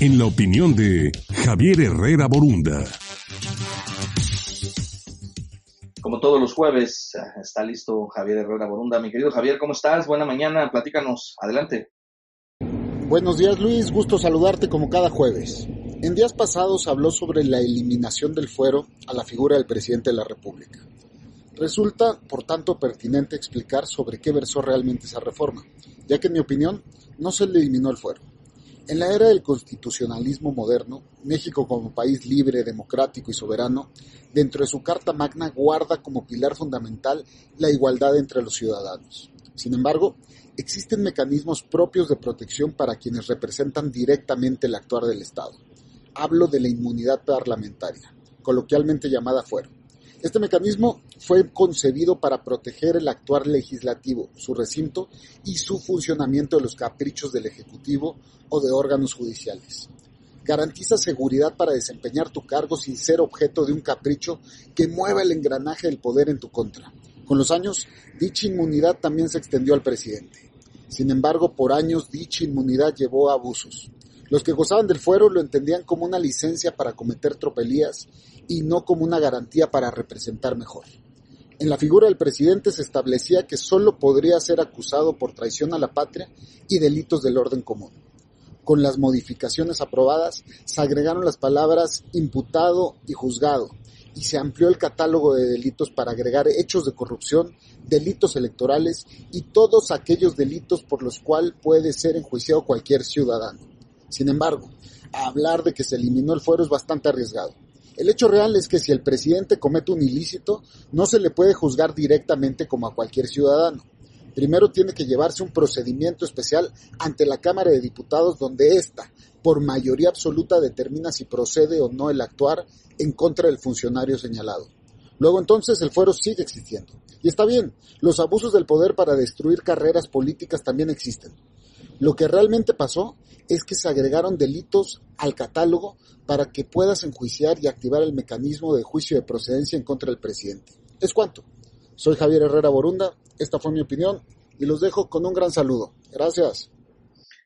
en la opinión de Javier Herrera Borunda. Como todos los jueves, está listo Javier Herrera Borunda. Mi querido Javier, ¿cómo estás? Buena mañana, platícanos. Adelante. Buenos días Luis, gusto saludarte como cada jueves. En días pasados habló sobre la eliminación del fuero a la figura del presidente de la República. Resulta, por tanto, pertinente explicar sobre qué versó realmente esa reforma, ya que en mi opinión no se le eliminó el fuero. En la era del constitucionalismo moderno, México como país libre, democrático y soberano, dentro de su Carta Magna guarda como pilar fundamental la igualdad entre los ciudadanos. Sin embargo, existen mecanismos propios de protección para quienes representan directamente el actuar del Estado. Hablo de la inmunidad parlamentaria, coloquialmente llamada fuero. Este mecanismo fue concebido para proteger el actuar legislativo, su recinto y su funcionamiento de los caprichos del Ejecutivo o de órganos judiciales. Garantiza seguridad para desempeñar tu cargo sin ser objeto de un capricho que mueva el engranaje del poder en tu contra. Con los años, dicha inmunidad también se extendió al presidente. Sin embargo, por años dicha inmunidad llevó a abusos. Los que gozaban del fuero lo entendían como una licencia para cometer tropelías y no como una garantía para representar mejor. En la figura del presidente se establecía que sólo podría ser acusado por traición a la patria y delitos del orden común. Con las modificaciones aprobadas se agregaron las palabras imputado y juzgado y se amplió el catálogo de delitos para agregar hechos de corrupción, delitos electorales y todos aquellos delitos por los cuales puede ser enjuiciado cualquier ciudadano. Sin embargo, hablar de que se eliminó el fuero es bastante arriesgado. El hecho real es que si el presidente comete un ilícito, no se le puede juzgar directamente como a cualquier ciudadano. Primero tiene que llevarse un procedimiento especial ante la Cámara de Diputados donde ésta, por mayoría absoluta, determina si procede o no el actuar en contra del funcionario señalado. Luego entonces el fuero sigue existiendo. Y está bien, los abusos del poder para destruir carreras políticas también existen. Lo que realmente pasó es que se agregaron delitos al catálogo para que puedas enjuiciar y activar el mecanismo de juicio de procedencia en contra del presidente. Es cuanto. Soy Javier Herrera Borunda, esta fue mi opinión y los dejo con un gran saludo. Gracias.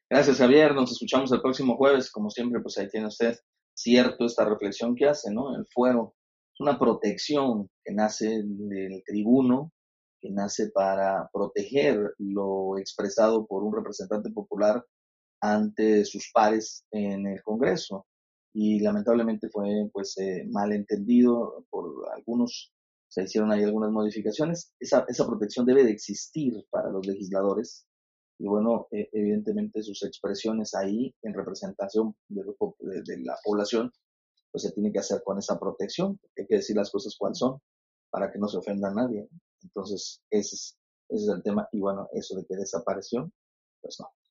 Gracias Javier, nos escuchamos el próximo jueves. Como siempre, pues ahí tiene usted cierto esta reflexión que hace, ¿no? El fuero es una protección que nace del tribuno que nace para proteger lo expresado por un representante popular ante sus pares en el Congreso. Y lamentablemente fue pues eh, mal entendido por algunos, se hicieron ahí algunas modificaciones. Esa, esa protección debe de existir para los legisladores y bueno, e, evidentemente sus expresiones ahí en representación de, de, la población, pues se tiene que hacer con esa protección, hay que decir las cosas cuáles son para que no se ofenda a nadie. Entonces, ese es, ese es el tema. Y bueno, eso de que desapareció, pues no.